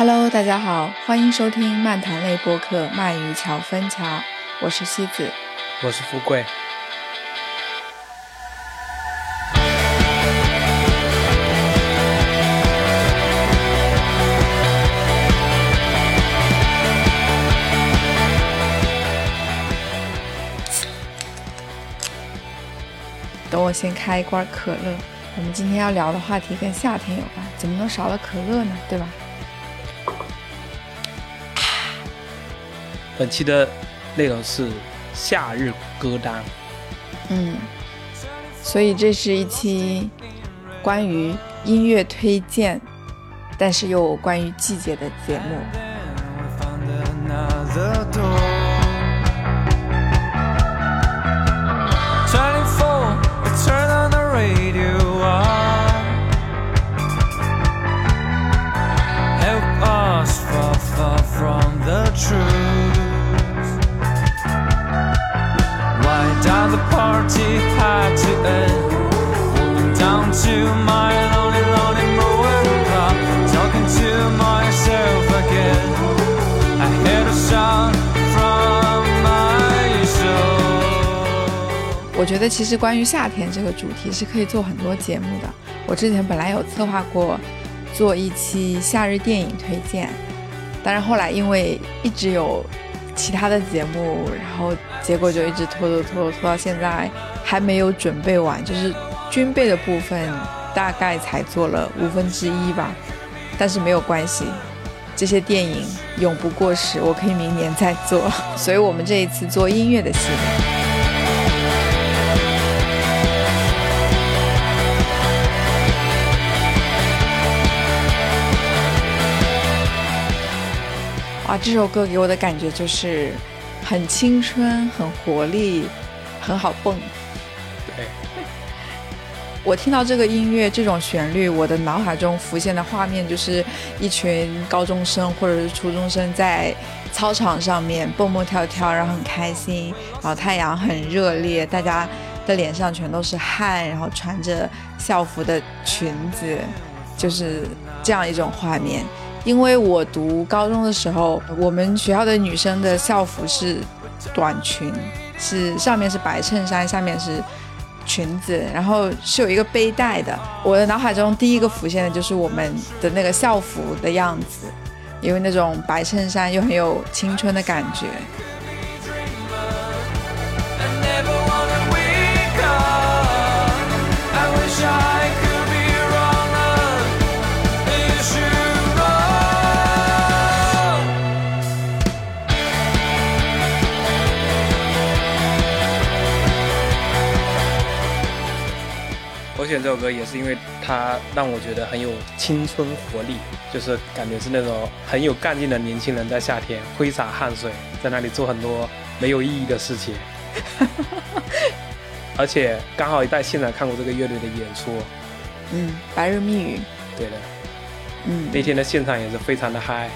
Hello，大家好，欢迎收听漫谈类播客《鳗鱼桥分桥》，我是西子，我是富贵。等我先开一罐可乐。我们今天要聊的话题跟夏天有关，怎么能少了可乐呢？对吧？本期的内容是夏日歌单。嗯，所以这是一期关于音乐推荐，但是又关于季节的节目。我觉得其实关于夏天这个主题是可以做很多节目的。我之前本来有策划过做一期夏日电影推荐，但是后来因为一直有其他的节目，然后结果就一直拖拖拖拖到现在还没有准备完，就是军备的部分大概才做了五分之一吧。但是没有关系，这些电影永不过时，我可以明年再做。所以我们这一次做音乐的系列。啊，这首歌给我的感觉就是很青春、很活力、很好蹦。我听到这个音乐、这种旋律，我的脑海中浮现的画面就是一群高中生或者是初中生在操场上面蹦蹦跳跳，然后很开心，然后太阳很热烈，大家的脸上全都是汗，然后穿着校服的裙子，就是这样一种画面。因为我读高中的时候，我们学校的女生的校服是短裙，是上面是白衬衫，下面是裙子，然后是有一个背带的。我的脑海中第一个浮现的就是我们的那个校服的样子，因为那种白衬衫又很有青春的感觉。选这首歌也是因为它让我觉得很有青春活力，就是感觉是那种很有干劲的年轻人在夏天挥洒汗水，在那里做很多没有意义的事情。而且刚好也在现场看过这个乐队的演出，嗯，白日密语，对的，嗯，那天的现场也是非常的嗨，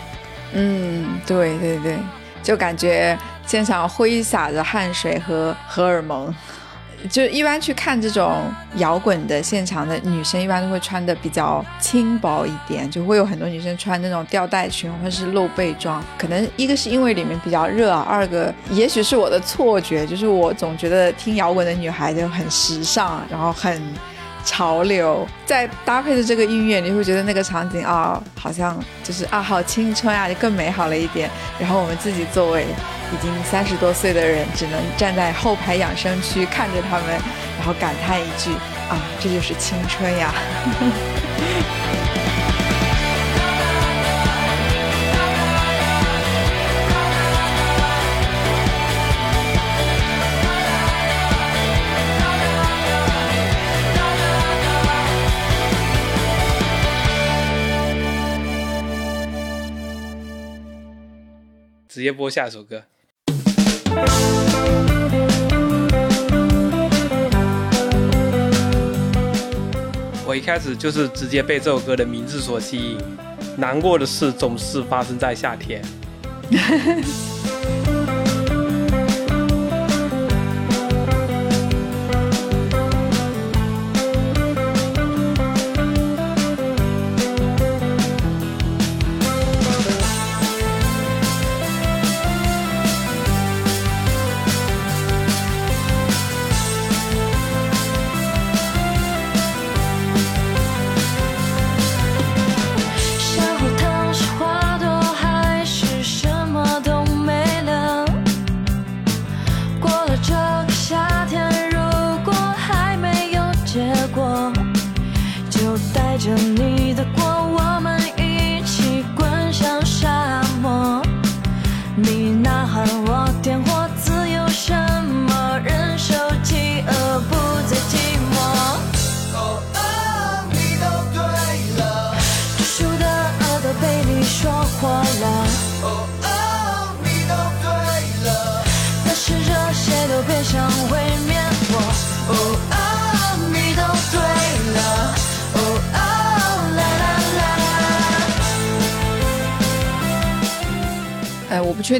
嗯，对对对，就感觉现场挥洒着汗水和荷尔蒙。就一般去看这种摇滚的现场的女生，一般都会穿的比较轻薄一点，就会有很多女生穿那种吊带裙或者是露背装。可能一个是因为里面比较热啊，二个也许是我的错觉，就是我总觉得听摇滚的女孩就很时尚，然后很潮流。再搭配着这个音乐，你会觉得那个场景啊，好像就是啊，好青春啊，就更美好了一点。然后我们自己作为。已经三十多岁的人，只能站在后排养生区看着他们，然后感叹一句：“啊，这就是青春呀！” 直接播下一首歌。我一开始就是直接被这首歌的名字所吸引。难过的事总是发生在夏天。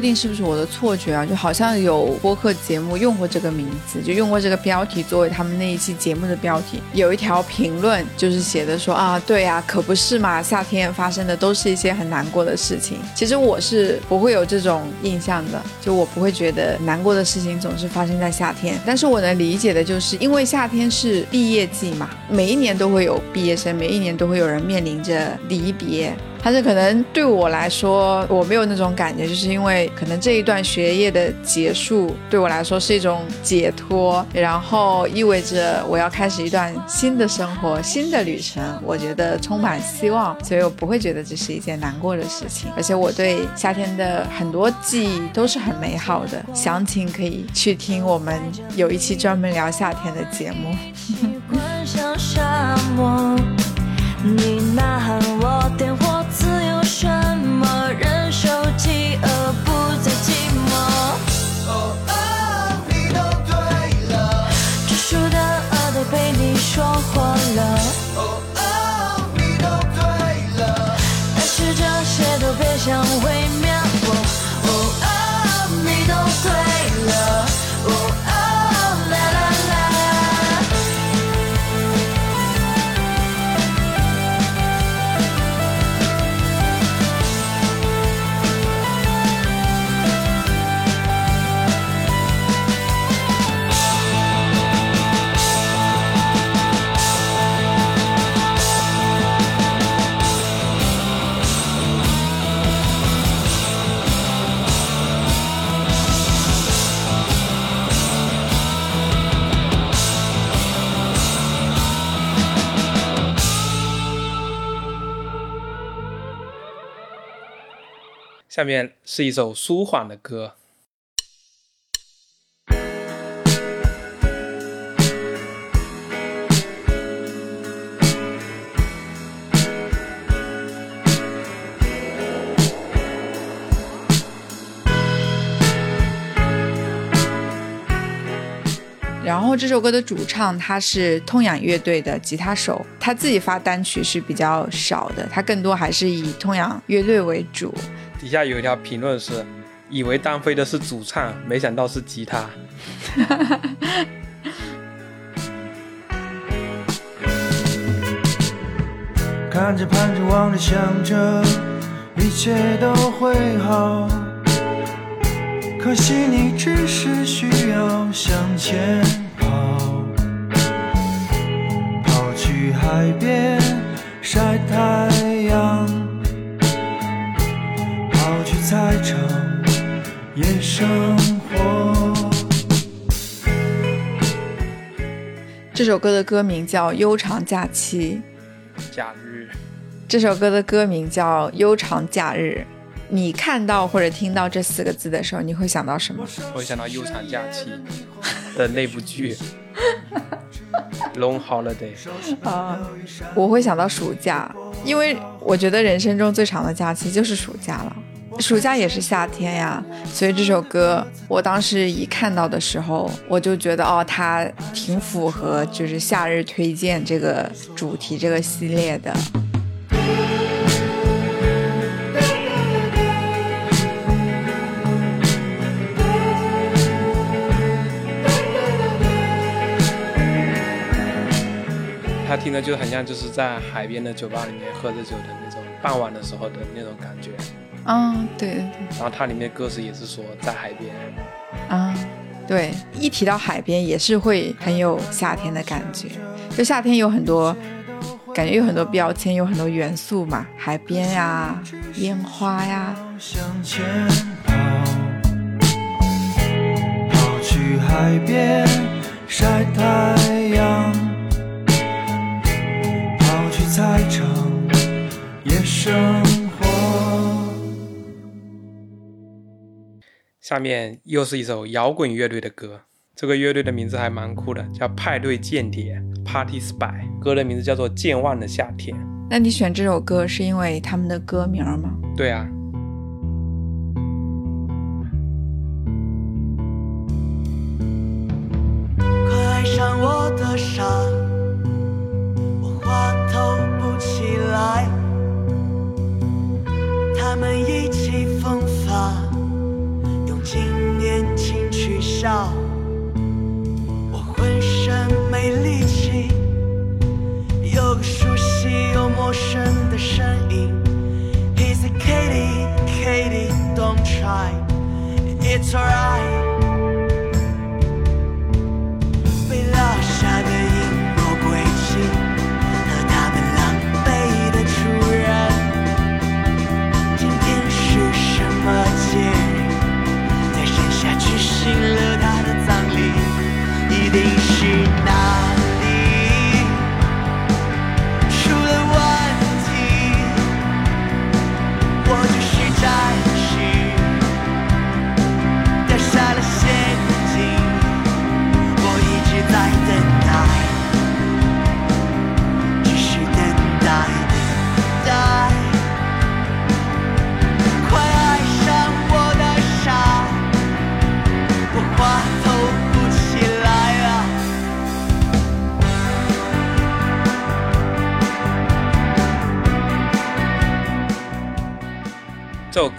定是不是我的错觉啊，就好像有播客节目用过这个名字，就用过这个标题作为他们那一期节目的标题。有一条评论就是写的说啊，对啊，可不是嘛，夏天发生的都是一些很难过的事情。其实我是不会有这种印象的，就我不会觉得难过的事情总是发生在夏天。但是我能理解的就是，因为夏天是毕业季嘛，每一年都会有毕业生，每一年都会有人面临着离别。但是可能对我来说，我没有那种感觉，就是因为可能这一段学业的结束对我来说是一种解脱，然后意味着我要开始一段新的生活、新的旅程，我觉得充满希望，所以我不会觉得这是一件难过的事情。而且我对夏天的很多记忆都是很美好的，详情可以去听我们有一期专门聊夏天的节目。滚向沙漠，你呐喊，我点火，下面是一首舒缓的歌，然后这首歌的主唱他是痛仰乐队的吉他手，他自己发单曲是比较少的，他更多还是以痛仰乐队为主。底下有一条评论是：以为单飞的是主唱，没想到是吉他。看着盼着望着想着，一切都会好。可惜你只是需要向前跑，跑去海边晒太阳，场夜生活。这首歌的歌名叫《悠长假期》，假日，这首歌的歌名叫《悠长假日》。你看到或者听到这四个字的时候，你会想到什么？我会想到《悠长假期》的那部剧《Long Holiday》。啊，我会想到暑假，因为我觉得人生中最长的假期就是暑假了。暑假也是夏天呀，所以这首歌我当时一看到的时候，我就觉得哦，它挺符合就是夏日推荐这个主题这个系列的。他听的就很像就是在海边的酒吧里面喝着酒的那种傍晚的时候的那种感觉。嗯，对对对。然后它里面歌词也是说在海边，啊，对，一提到海边也是会很有夏天的感觉。就夏天有很多感觉，有很多标签，有很多元素嘛，海边呀、烟花呀。向前跑，去海边晒太阳，跑去场野生下面又是一首摇滚乐队的歌，这个乐队的名字还蛮酷的，叫派对间谍 （Party Spy）。歌的名字叫做《健忘的夏天》。那你选这首歌是因为他们的歌名吗？对啊，快爱上我的傻，我话透不起来。他们意气风发，今年轻取笑。我浑身没力气，有个熟悉又陌生的声音。，He's a Katie, Katie, don't try, it's alright.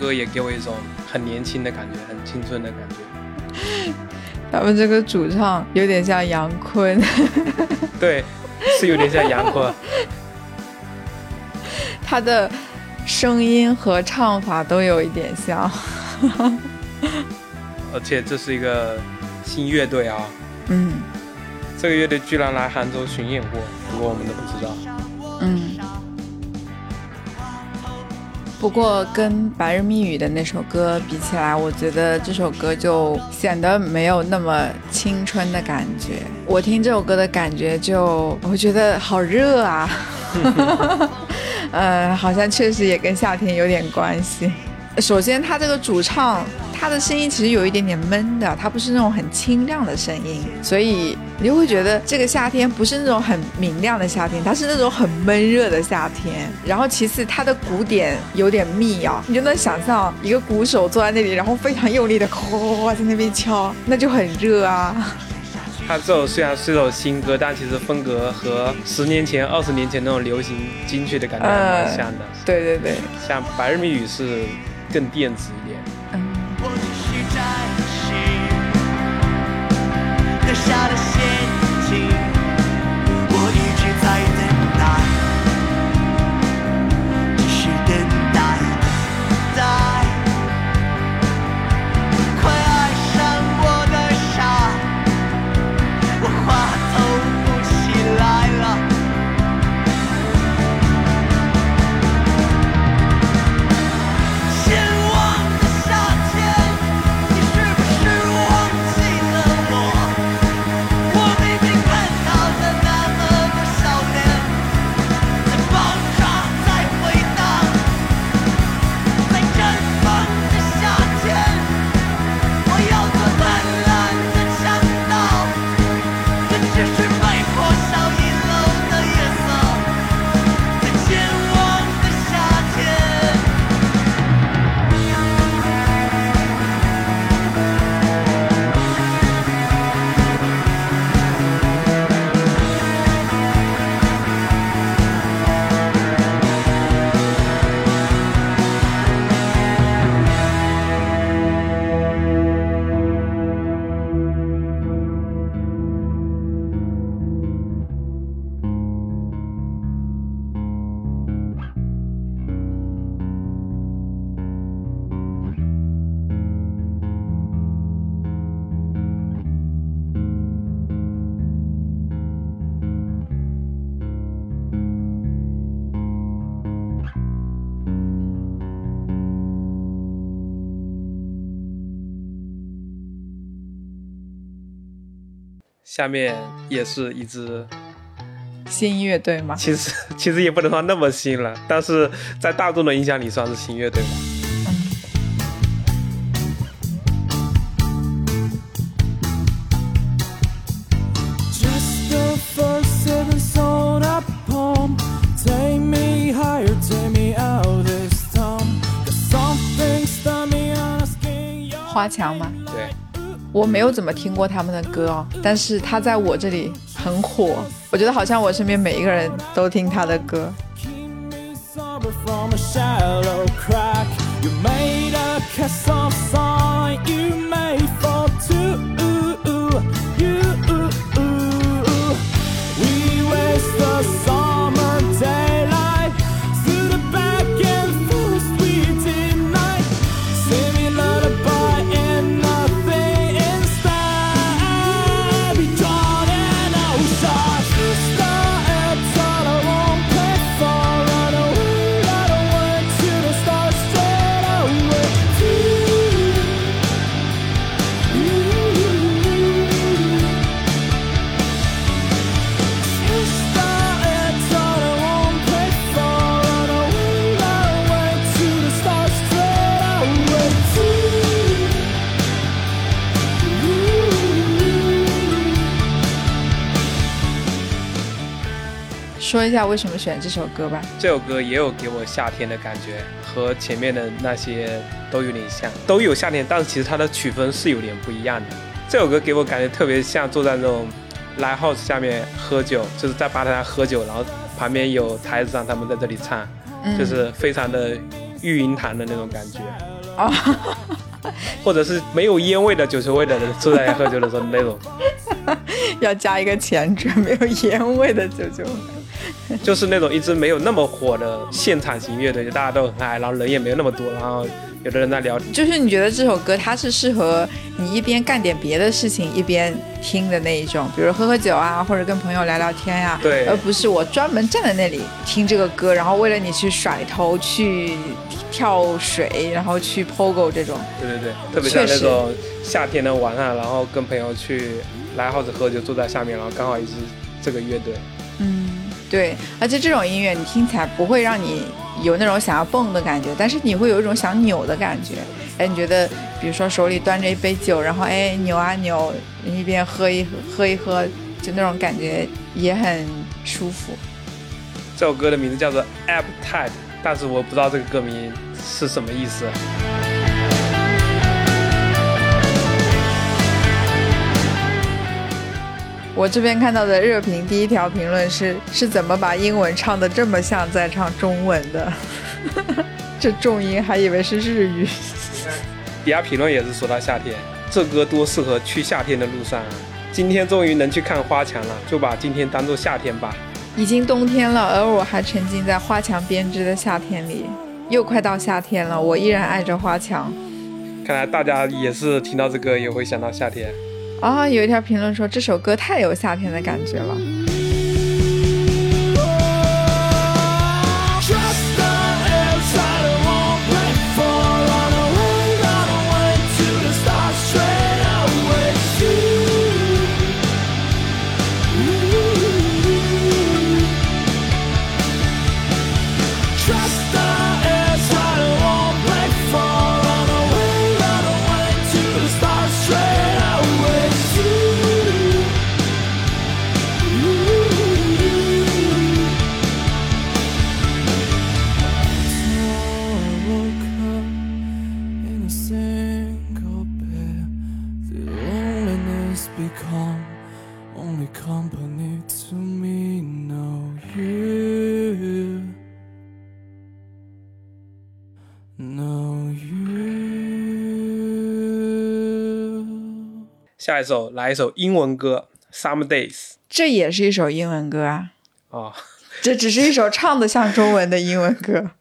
歌也给我一种很年轻的感觉，很青春的感觉。他们这个主唱有点像杨坤，对，是有点像杨坤。他的声音和唱法都有一点像。而且这是一个新乐队啊，嗯这个乐队居然来杭州巡演过，不过我们都不知道。不过跟《白日密语》的那首歌比起来，我觉得这首歌就显得没有那么青春的感觉。我听这首歌的感觉就，我觉得好热啊。呃，好像确实也跟夏天有点关系。首先，他这个主唱，他的声音其实有一点点闷的，他不是那种很清亮的声音，所以你就会觉得这个夏天不是那种很明亮的夏天，它是那种很闷热的夏天。然后其次，他的鼓点有点密啊，你就能想象一个鼓手坐在那里，然后非常用力的哐在那边敲，那就很热啊。它这首虽然是一首新歌，但其实风格和十年前、二十年前那种流行金曲的感觉还蛮像的。对对对，像《白日密语》是更电子一点。下面也是一支新乐队吗？其实其实也不能算那么新了，但是在大众的印象里算是新乐队吧。Just the first seven sold up poem. Take me higher, take me out this time. Cause something stuck me a skin. 花墙吗？我没有怎么听过他们的歌哦，但是他在我这里很火。我觉得好像我身边每一个人都听他的歌。一下为什么选这首歌吧。这首歌也有给我夏天的感觉，和前面的那些都有点像，都有夏天，但是其实它的曲风是有点不一样的。这首歌给我感觉特别像坐在那种 live house 下面喝酒，就是在吧台上喝酒，然后旁边有台子上他们在这里唱，嗯就是非常的育婴堂的那种感觉，哦，或者是没有烟味的酒球味的人坐在喝酒的时候那种，要加一个前缀，没有烟味的九九。就是那种一直没有那么火的现场型乐队，就大家都很嗨，然后人也没有那么多，然后有的人在聊 就是你觉得这首歌它是适合你一边干点别的事情一边听的那一种，比如喝喝酒啊，或者跟朋友聊聊天呀、对而不是我专门站在那里听这个歌，然后为了你去甩头、去跳水，然后去 pogo 这种。对对对，特别像那种夏天的晚上，然后跟朋友去来 house 喝酒，坐在下面，然后刚好一支这个乐队。嗯，对，而且这种音乐你听起来不会让你有那种想要蹦的感觉，但是你会有一种想扭的感觉。哎，你觉得，比如说手里端着一杯酒，然后哎扭啊扭，一边喝一喝一喝，就那种感觉也很舒服。这首歌的名字叫做 Appetite，但是我不知道这个歌名是什么意思。我这边看到的热评第一条评论是：是怎么把英文唱的这么像在唱中文的？这重音还以为是日语。底下评论也是说到夏天，这歌多适合去夏天的路上啊！今天终于能去看花墙了，就把今天当做夏天吧。已经冬天了，而我还沉浸在花墙编织的夏天里。又快到夏天了，我依然爱着花墙。看来大家也是听到这歌也会想到夏天。啊、有一条评论说这首歌太有夏天的感觉了。下一首来一首英文歌《Summer Days》这也是一首英文歌啊，啊、这只是一首唱的像中文的英文歌。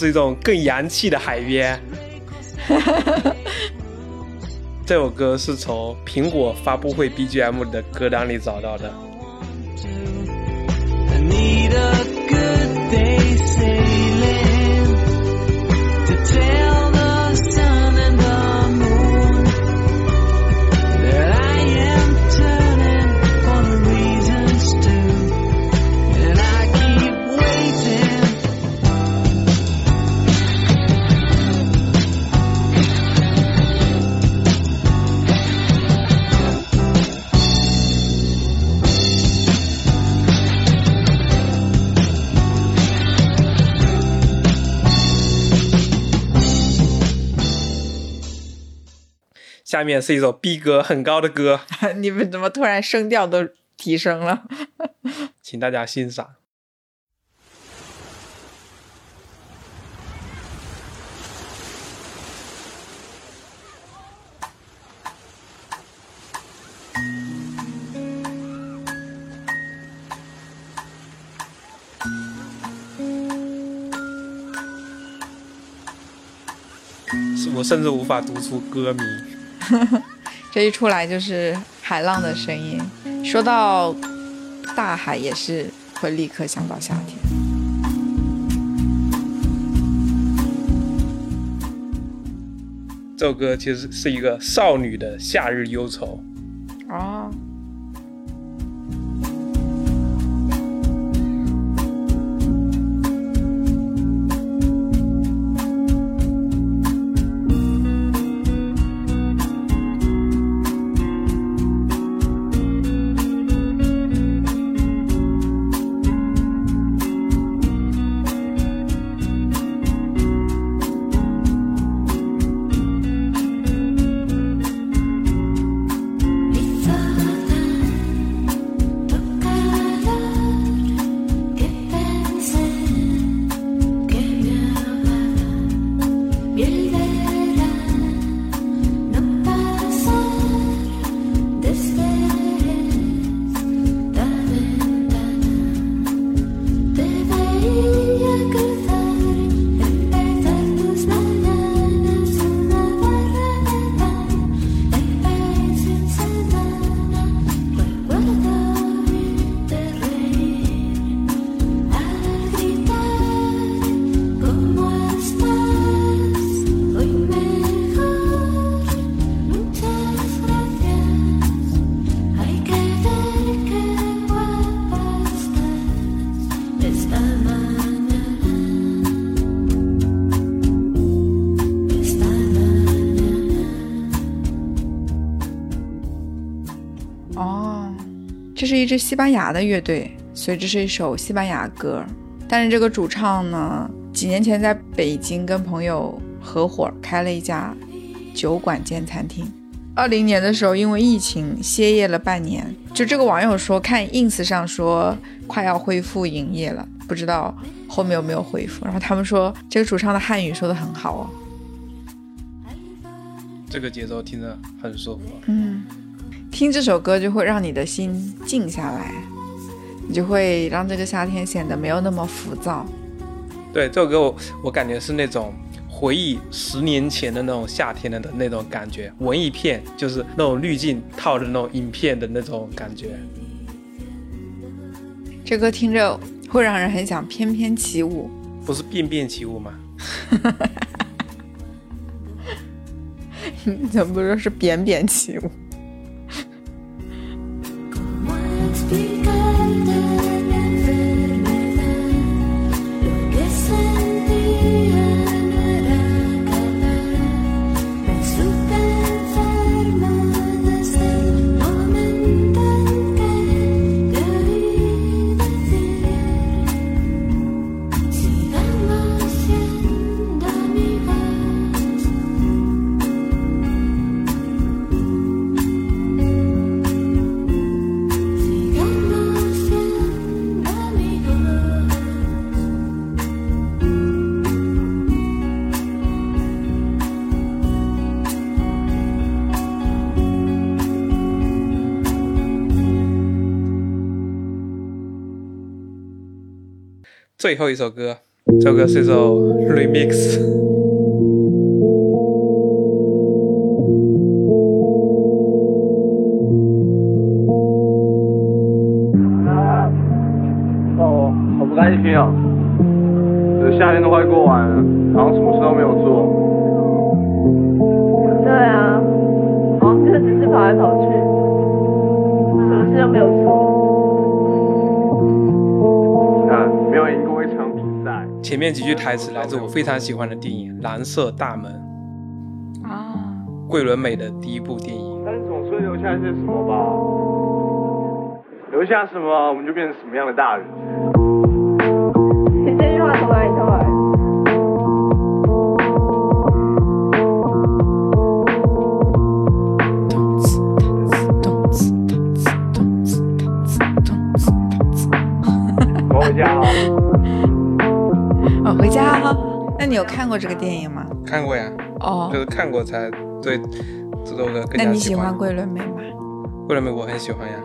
这是一种更洋气的海边。这首歌是从苹果发布会 BGM 的歌单里找到的。下面是一首逼格很高的歌，你们怎么突然声调都提升了？请大家欣赏。我甚至无法读出歌名。这一出来就是海浪的声音。说到大海，也是会立刻想到夏天。这首歌其实是一个少女的夏日忧愁。支西班牙的乐队，所以这是一首西班牙歌。但是这个主唱呢，几年前在北京跟朋友合伙开了一家酒馆兼餐厅。二零年的时候，因为疫情歇业了半年。就这个网友说，看 ins 上说快要恢复营业了，不知道后面有没有恢复。然后他们说，这个主唱的汉语说的很好哦。这个节奏听着很舒服。嗯，听这首歌就会让你的心静下来，你就会让这个夏天显得没有那么浮躁。对，这首歌我我感觉是那种回忆十年前的那种夏天的的那种感觉，文艺片就是那种滤镜套的那种影片的那种感觉。这歌听着会让人很想翩翩起舞。不是便便起舞吗？你怎么不说是扁扁起舞？You. 最后一首歌，这首歌是一首 remix。哦，好不甘心啊！这夏天都快过完了，然后什么事都没有做。前面几句台词来自我非常喜欢的电影《蓝色大门》，啊，桂纶镁的第一部电影。但是总是留下一些什么吧？留下什么，我们就变成什么样的大人。你这句话从哪里偷来的？动次动次动次动次动次动次动次。我回家了。哦，回家了。那你有看过这个电影吗？看过呀，哦就，是看过才对这首歌更加那你喜欢欢。桂纶镁吗？桂纶镁我很喜欢呀，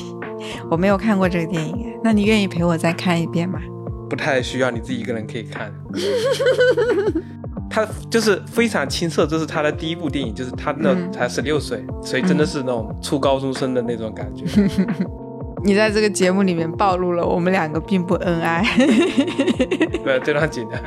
我没有看过这个电影哎，那你愿意陪我再看一遍吗？不太需要你自己一个人可以看。他就是非常青涩，这是他的第一部电影，就是他那嗯才十六岁，所以真的是那种初高中生的那种感觉。你在这个节目里面暴露了我们两个并不恩爱。对，这段紧的。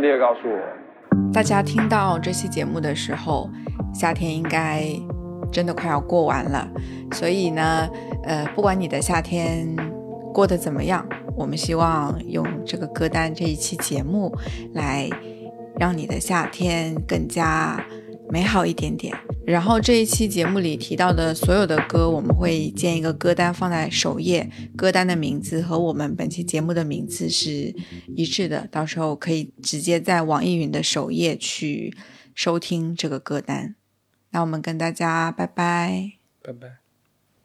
你一定要立刻告诉我。大家听到这期节目的时候，夏天应该真的快要过完了，所以呢，呃，不管你的夏天过得怎么样，我们希望用这个歌单这一期节目来让你的夏天更加美好一点点。然后这一期节目里提到的所有的歌，我们会建一个歌单放在首页，歌单的名字和我们本期节目的名字是一致的，到时候可以直接在网易云的首页去收听这个歌单。那我们跟大家拜拜。拜拜。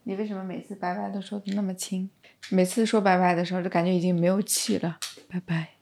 你为什么每次拜拜都说的那么轻？每次说拜拜的时候就感觉已经没有气了。拜拜。